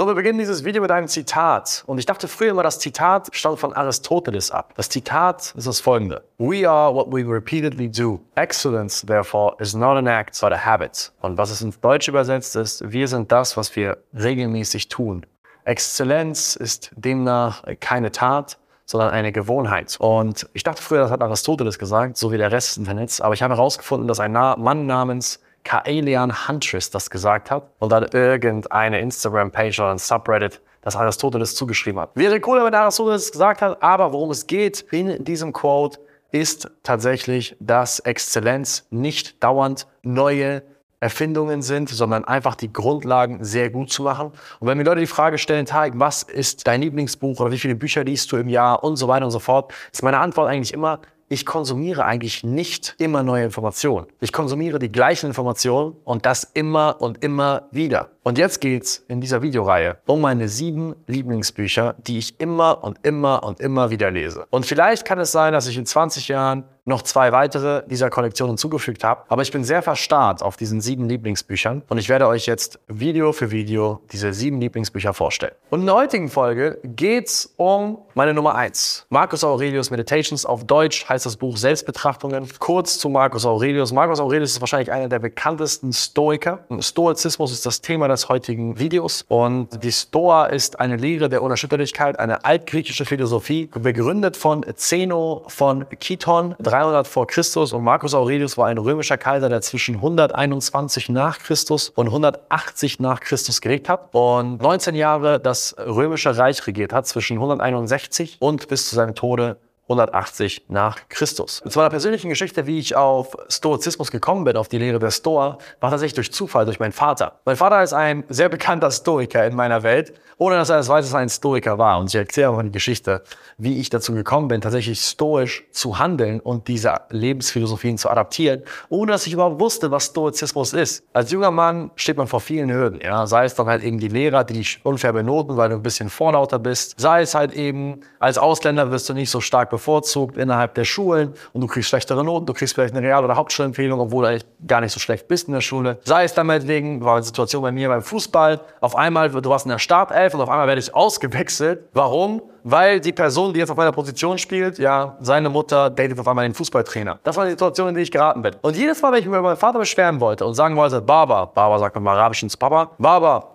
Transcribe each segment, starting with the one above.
So, wir beginnen dieses Video mit einem Zitat. Und ich dachte früher immer, das Zitat stammt von Aristoteles ab. Das Zitat ist das folgende. We are what we repeatedly do. Excellence, therefore, is not an act, but a habit. Und was es ins Deutsch übersetzt ist, wir sind das, was wir regelmäßig tun. Exzellenz ist demnach keine Tat, sondern eine Gewohnheit. Und ich dachte früher, das hat Aristoteles gesagt, so wie der Rest des Internets. Aber ich habe herausgefunden, dass ein Mann namens Kaelian Huntress das gesagt hat und dann irgendeine Instagram-Page oder ein Subreddit das Aristoteles zugeschrieben hat. Wäre cool, wenn Aristoteles gesagt hat, aber worum es geht in diesem Quote ist tatsächlich, dass Exzellenz nicht dauernd neue Erfindungen sind, sondern einfach die Grundlagen sehr gut zu machen. Und wenn mir Leute die Frage stellen, Tarek, was ist dein Lieblingsbuch oder wie viele Bücher liest du im Jahr und so weiter und so fort, ist meine Antwort eigentlich immer, ich konsumiere eigentlich nicht immer neue Informationen. Ich konsumiere die gleichen Informationen und das immer und immer wieder. Und jetzt geht's in dieser Videoreihe um meine sieben Lieblingsbücher, die ich immer und immer und immer wieder lese. Und vielleicht kann es sein, dass ich in 20 Jahren noch zwei weitere dieser Kollektionen zugefügt habe. Aber ich bin sehr verstarrt auf diesen sieben Lieblingsbüchern und ich werde euch jetzt Video für Video diese sieben Lieblingsbücher vorstellen. Und in der heutigen Folge geht's um meine Nummer eins. Marcus Aurelius Meditations auf Deutsch heißt das Buch Selbstbetrachtungen. Kurz zu Marcus Aurelius. Marcus Aurelius ist wahrscheinlich einer der bekanntesten Stoiker. Stoizismus ist das Thema des heutigen Videos. Und die Stoa ist eine Lehre der Unerschütterlichkeit, eine altgriechische Philosophie, begründet von Zeno von Kiton 300 vor Christus. Und Marcus Aurelius war ein römischer Kaiser, der zwischen 121 nach Christus und 180 nach Christus gelebt hat und 19 Jahre das römische Reich regiert hat, zwischen 161 und bis zu seinem Tode 180 nach Christus. Zu meiner persönlichen Geschichte, wie ich auf Stoizismus gekommen bin, auf die Lehre der Stoa, war tatsächlich durch Zufall, durch meinen Vater. Mein Vater ist ein sehr bekannter Stoiker in meiner Welt, ohne dass er es weiß, dass er ein Stoiker war. Und ich erzähle mal die Geschichte, wie ich dazu gekommen bin, tatsächlich stoisch zu handeln und diese Lebensphilosophien zu adaptieren, ohne dass ich überhaupt wusste, was Stoizismus ist. Als junger Mann steht man vor vielen Hürden, ja. Sei es dann halt eben die Lehrer, die dich unfair benoten, weil du ein bisschen vorlauter bist. Sei es halt eben, als Ausländer wirst du nicht so stark bevorzugt innerhalb der Schulen und du kriegst schlechtere Noten, du kriegst vielleicht eine Real- oder Hauptschulempfehlung, obwohl du eigentlich gar nicht so schlecht bist in der Schule. Sei es damit wegen, war eine Situation bei mir beim Fußball, auf einmal, du warst in der Startelf und auf einmal werde ich ausgewechselt. Warum? Weil die Person, die jetzt auf meiner Position spielt, ja, seine Mutter datet auf einmal den Fußballtrainer. Das war die Situation, in die ich geraten bin. Und jedes Mal, wenn ich mich über meinen Vater beschweren wollte und sagen wollte, Baba, Baba sagt man im Arabischen zu Papa, Baba,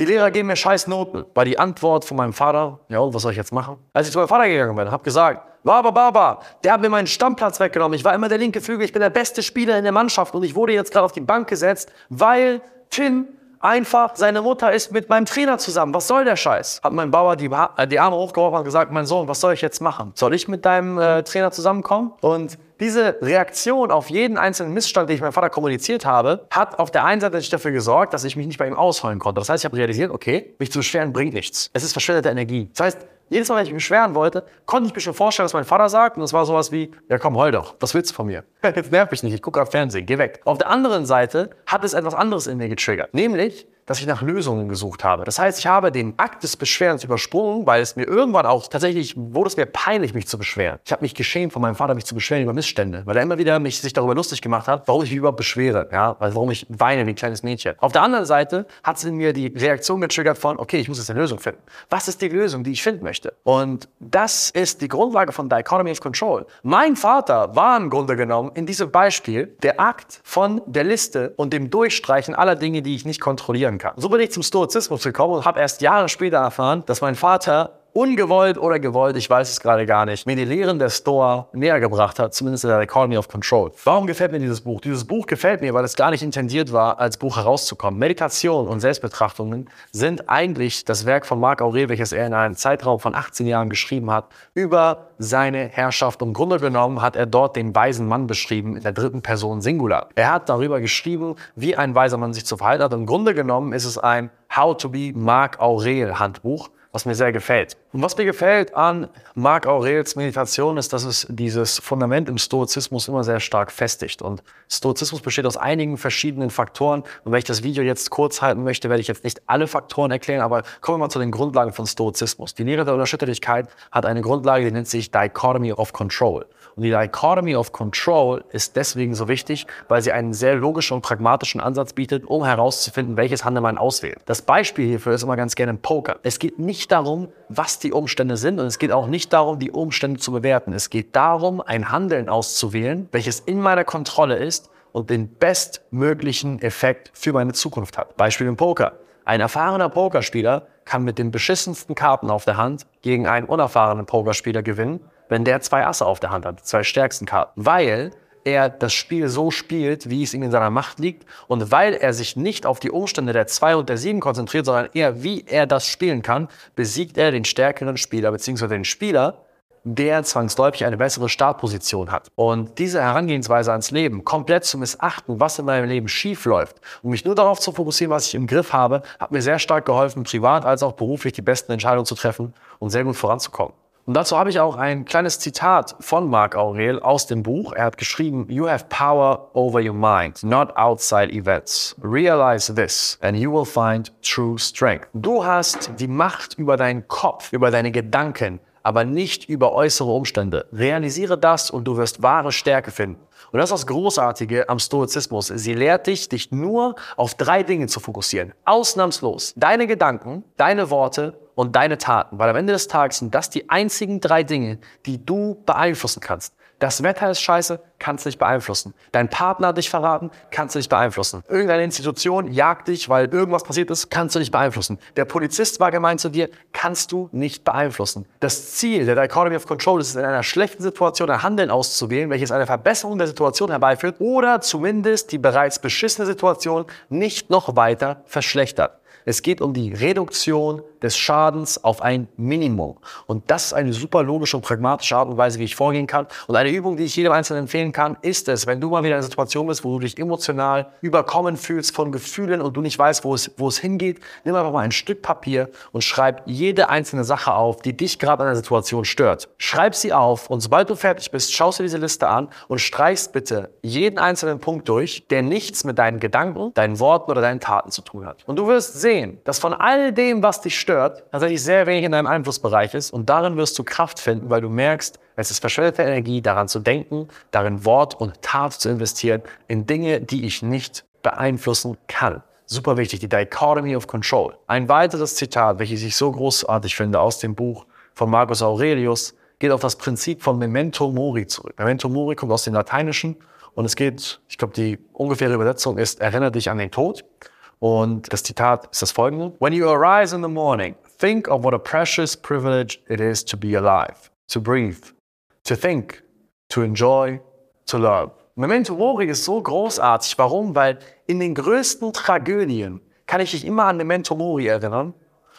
die Lehrer geben mir scheiß Noten. War die Antwort von meinem Vater, ja, und was soll ich jetzt machen? Als ich zu meinem Vater gegangen bin, habe gesagt, Baba, Baba, der hat mir meinen Stammplatz weggenommen. Ich war immer der linke Flügel, ich bin der beste Spieler in der Mannschaft und ich wurde jetzt gerade auf die Bank gesetzt, weil Tim einfach, seine Mutter ist mit meinem Trainer zusammen. Was soll der Scheiß? Hat mein Bauer die, äh, die Arme hochgeworfen und gesagt, mein Sohn, was soll ich jetzt machen? Soll ich mit deinem äh, Trainer zusammenkommen? Und diese Reaktion auf jeden einzelnen Missstand, den ich meinem Vater kommuniziert habe, hat auf der einen Seite dafür gesorgt, dass ich mich nicht bei ihm ausheulen konnte. Das heißt, ich habe realisiert, okay, mich zu beschweren bringt nichts. Es ist verschwendete Energie. Das heißt, jedes Mal, wenn ich mich beschweren wollte, konnte ich mir schon vorstellen, was mein Vater sagt. Und es war sowas wie, ja komm, heul doch. Was willst du von mir? Jetzt nerv mich nicht, ich gucke auf Fernsehen, geh weg. Auf der anderen Seite hat es etwas anderes in mir getriggert. Nämlich, dass ich nach Lösungen gesucht habe. Das heißt, ich habe den Akt des Beschwerens übersprungen, weil es mir irgendwann auch tatsächlich wurde es mir peinlich, mich zu beschweren. Ich habe mich geschämt von meinem Vater, mich zu beschweren über Missstände, weil er immer wieder mich sich darüber lustig gemacht hat, warum ich mich überhaupt beschwere, ja, warum ich weine wie ein kleines Mädchen. Auf der anderen Seite hat es in mir die Reaktion getriggert von, okay, ich muss jetzt eine Lösung finden. Was ist die Lösung, die ich finden möchte? Und das ist die Grundlage von Dichotomy of Control. Mein Vater war im Grunde genommen in diesem Beispiel der Akt von der Liste und dem Durchstreichen aller Dinge, die ich nicht kontrollieren kann. So bin ich zum Stoizismus gekommen und habe erst Jahre später erfahren, dass mein Vater ungewollt oder gewollt, ich weiß es gerade gar nicht, mir die Lehren der Stoa näher gebracht hat, zumindest in der Economy of Control. Warum gefällt mir dieses Buch? Dieses Buch gefällt mir, weil es gar nicht intendiert war, als Buch herauszukommen. Meditation und Selbstbetrachtungen sind eigentlich das Werk von Marc Aurel, welches er in einem Zeitraum von 18 Jahren geschrieben hat, über seine Herrschaft. Im Grunde genommen hat er dort den weisen Mann beschrieben in der dritten Person Singular. Er hat darüber geschrieben, wie ein weiser Mann sich zu verhalten hat. Im Grunde genommen ist es ein How to be Marc Aurel Handbuch was mir sehr gefällt. Und was mir gefällt an Marc Aurels Meditation ist, dass es dieses Fundament im Stoizismus immer sehr stark festigt. Und Stoizismus besteht aus einigen verschiedenen Faktoren. Und wenn ich das Video jetzt kurz halten möchte, werde ich jetzt nicht alle Faktoren erklären, aber kommen wir mal zu den Grundlagen von Stoizismus. Die Lehre der Unerschütterlichkeit hat eine Grundlage, die nennt sich Dichotomy of Control. Und die Dichotomy of Control ist deswegen so wichtig, weil sie einen sehr logischen und pragmatischen Ansatz bietet, um herauszufinden, welches Handel man auswählt. Das Beispiel hierfür ist immer ganz gerne im Poker. Es geht nicht darum, was die Umstände sind und es geht auch nicht darum, die Umstände zu bewerten. Es geht darum, ein Handeln auszuwählen, welches in meiner Kontrolle ist und den bestmöglichen Effekt für meine Zukunft hat. Beispiel im Poker. Ein erfahrener Pokerspieler kann mit den beschissensten Karten auf der Hand gegen einen unerfahrenen Pokerspieler gewinnen, wenn der zwei Asse auf der Hand hat, die zwei stärksten Karten. Weil er das Spiel so spielt, wie es ihm in seiner Macht liegt und weil er sich nicht auf die Umstände der 2 und der 7 konzentriert, sondern eher, wie er das spielen kann, besiegt er den stärkeren Spieler bzw. den Spieler, der zwangsläufig eine bessere Startposition hat. Und diese Herangehensweise ans Leben, komplett zu missachten, was in meinem Leben schief läuft und mich nur darauf zu fokussieren, was ich im Griff habe, hat mir sehr stark geholfen, privat als auch beruflich die besten Entscheidungen zu treffen und sehr gut voranzukommen. Und dazu habe ich auch ein kleines Zitat von Marc Aurel aus dem Buch. Er hat geschrieben, You have power over your mind, not outside events. Realize this and you will find true strength. Du hast die Macht über deinen Kopf, über deine Gedanken, aber nicht über äußere Umstände. Realisiere das und du wirst wahre Stärke finden. Und das ist das Großartige am Stoizismus. Sie lehrt dich, dich nur auf drei Dinge zu fokussieren. Ausnahmslos. Deine Gedanken, deine Worte und deine Taten. Weil am Ende des Tages sind das die einzigen drei Dinge, die du beeinflussen kannst. Das Wetter ist scheiße, kannst du nicht beeinflussen. Dein Partner hat dich verraten, kannst du nicht beeinflussen. Irgendeine Institution jagt dich, weil irgendwas passiert ist, kannst du nicht beeinflussen. Der Polizist war gemein zu dir, kannst du nicht beeinflussen. Das Ziel der Dichotomy of Control ist es, in einer schlechten Situation ein Handeln auszuwählen, welches eine Verbesserung der Situation herbeiführt oder zumindest die bereits beschissene Situation nicht noch weiter verschlechtert. Es geht um die Reduktion des Schadens auf ein Minimum. Und das ist eine super logische und pragmatische Art und Weise, wie ich vorgehen kann. Und eine Übung, die ich jedem Einzelnen empfehlen kann, ist es, wenn du mal wieder in einer Situation bist, wo du dich emotional überkommen fühlst von Gefühlen und du nicht weißt, wo es, wo es hingeht, nimm einfach mal ein Stück Papier und schreib jede einzelne Sache auf, die dich gerade an der Situation stört. Schreib sie auf und sobald du fertig bist, schaust du diese Liste an und streichst bitte jeden einzelnen Punkt durch, der nichts mit deinen Gedanken, deinen Worten oder deinen Taten zu tun hat. Und du wirst sehen, dass von all dem, was dich stört, tatsächlich sehr wenig in deinem Einflussbereich ist und darin wirst du Kraft finden, weil du merkst, es ist verschwendete Energie, daran zu denken, darin Wort und Tat zu investieren, in Dinge, die ich nicht beeinflussen kann. Super wichtig, die Dichotomy of Control. Ein weiteres Zitat, welches ich so großartig finde aus dem Buch von Marcus Aurelius, geht auf das Prinzip von Memento Mori zurück. Memento Mori kommt aus dem Lateinischen und es geht, ich glaube, die ungefähre Übersetzung ist, erinnere dich an den Tod. Und das Zitat ist das folgende. When you arise in the morning, think of what a precious privilege it is to be alive, to breathe, to think, to enjoy, to love. Memento Mori ist so großartig. Warum? Weil in den größten Tragödien kann ich dich immer an Memento Mori erinnern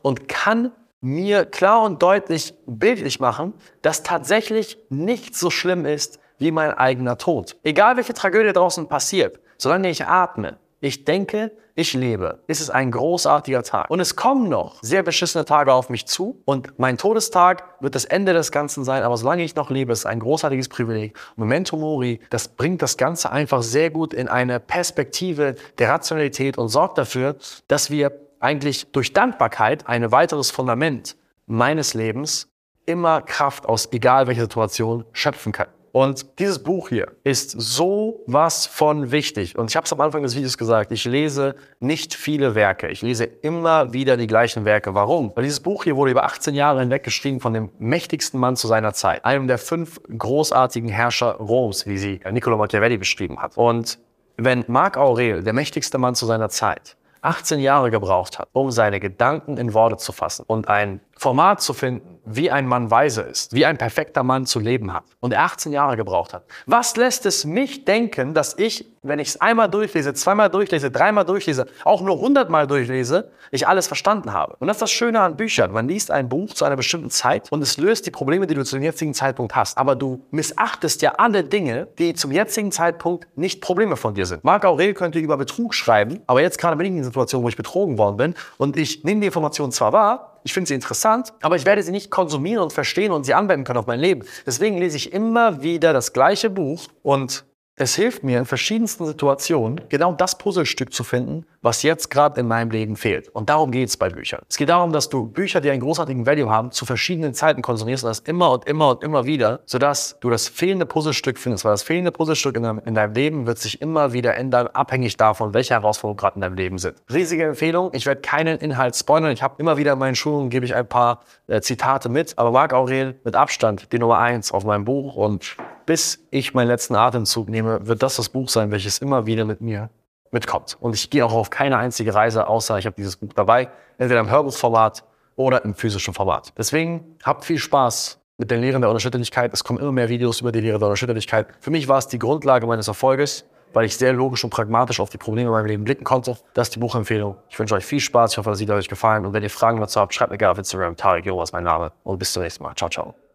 und kann mir klar und deutlich bildlich machen, dass tatsächlich nichts so schlimm ist wie mein eigener Tod. Egal welche Tragödie draußen passiert, solange ich atme, ich denke, ich lebe, ist es ein großartiger Tag. Und es kommen noch sehr beschissene Tage auf mich zu. Und mein Todestag wird das Ende des Ganzen sein. Aber solange ich noch lebe, ist es ein großartiges Privileg. Memento Mori, das bringt das Ganze einfach sehr gut in eine Perspektive der Rationalität und sorgt dafür, dass wir eigentlich durch Dankbarkeit ein weiteres Fundament meines Lebens immer Kraft aus egal welcher Situation schöpfen können. Und dieses Buch hier ist so was von wichtig. Und ich habe es am Anfang des Videos gesagt, ich lese nicht viele Werke. Ich lese immer wieder die gleichen Werke. Warum? Weil dieses Buch hier wurde über 18 Jahre hinweg geschrieben von dem mächtigsten Mann zu seiner Zeit. Einem der fünf großartigen Herrscher Roms, wie sie Niccolo Machiavelli beschrieben hat. Und wenn Marc Aurel, der mächtigste Mann zu seiner Zeit, 18 Jahre gebraucht hat, um seine Gedanken in Worte zu fassen und ein Format zu finden, wie ein Mann weise ist, wie ein perfekter Mann zu leben hat und er 18 Jahre gebraucht hat. Was lässt es mich denken, dass ich, wenn ich es einmal durchlese, zweimal durchlese, dreimal durchlese, auch nur hundertmal durchlese, ich alles verstanden habe? Und das ist das Schöne an Büchern. Man liest ein Buch zu einer bestimmten Zeit und es löst die Probleme, die du zum jetzigen Zeitpunkt hast. Aber du missachtest ja alle Dinge, die zum jetzigen Zeitpunkt nicht Probleme von dir sind. Marc Aurel könnte über Betrug schreiben, aber jetzt gerade bin ich in einer Situation, wo ich betrogen worden bin und ich nehme die Information zwar wahr, ich finde sie interessant, aber ich werde sie nicht konsumieren und verstehen und sie anwenden können auf mein Leben. Deswegen lese ich immer wieder das gleiche Buch und es hilft mir in verschiedensten Situationen, genau das Puzzlestück zu finden, was jetzt gerade in meinem Leben fehlt. Und darum geht es bei Büchern. Es geht darum, dass du Bücher, die einen großartigen Value haben, zu verschiedenen Zeiten konsumierst und das immer und immer und immer wieder, sodass du das fehlende Puzzlestück findest. Weil das fehlende Puzzlestück in deinem, in deinem Leben wird sich immer wieder ändern, abhängig davon, welche Herausforderungen gerade in deinem Leben sind. Riesige Empfehlung. Ich werde keinen Inhalt spoilern. Ich habe immer wieder in meinen Schulungen, gebe ich ein paar äh, Zitate mit. Aber Marc Aurel mit Abstand die Nummer eins auf meinem Buch und bis ich meinen letzten Atemzug nehme, wird das das Buch sein, welches immer wieder mit mir mitkommt. Und ich gehe auch auf keine einzige Reise, außer ich habe dieses Buch dabei, entweder im Hörbuchformat oder im physischen Format. Deswegen habt viel Spaß mit den Lehren der Unerschütterlichkeit. Es kommen immer mehr Videos über die Lehre der Unerschütterlichkeit. Für mich war es die Grundlage meines Erfolges, weil ich sehr logisch und pragmatisch auf die Probleme in meinem Leben blicken konnte. Das ist die Buchempfehlung. Ich wünsche euch viel Spaß. Ich hoffe, das Video hat euch gefallen. Und wenn ihr Fragen dazu habt, schreibt mir gerne auf Instagram. Tarek Joa ist mein Name. Und bis zum nächsten Mal. Ciao, ciao.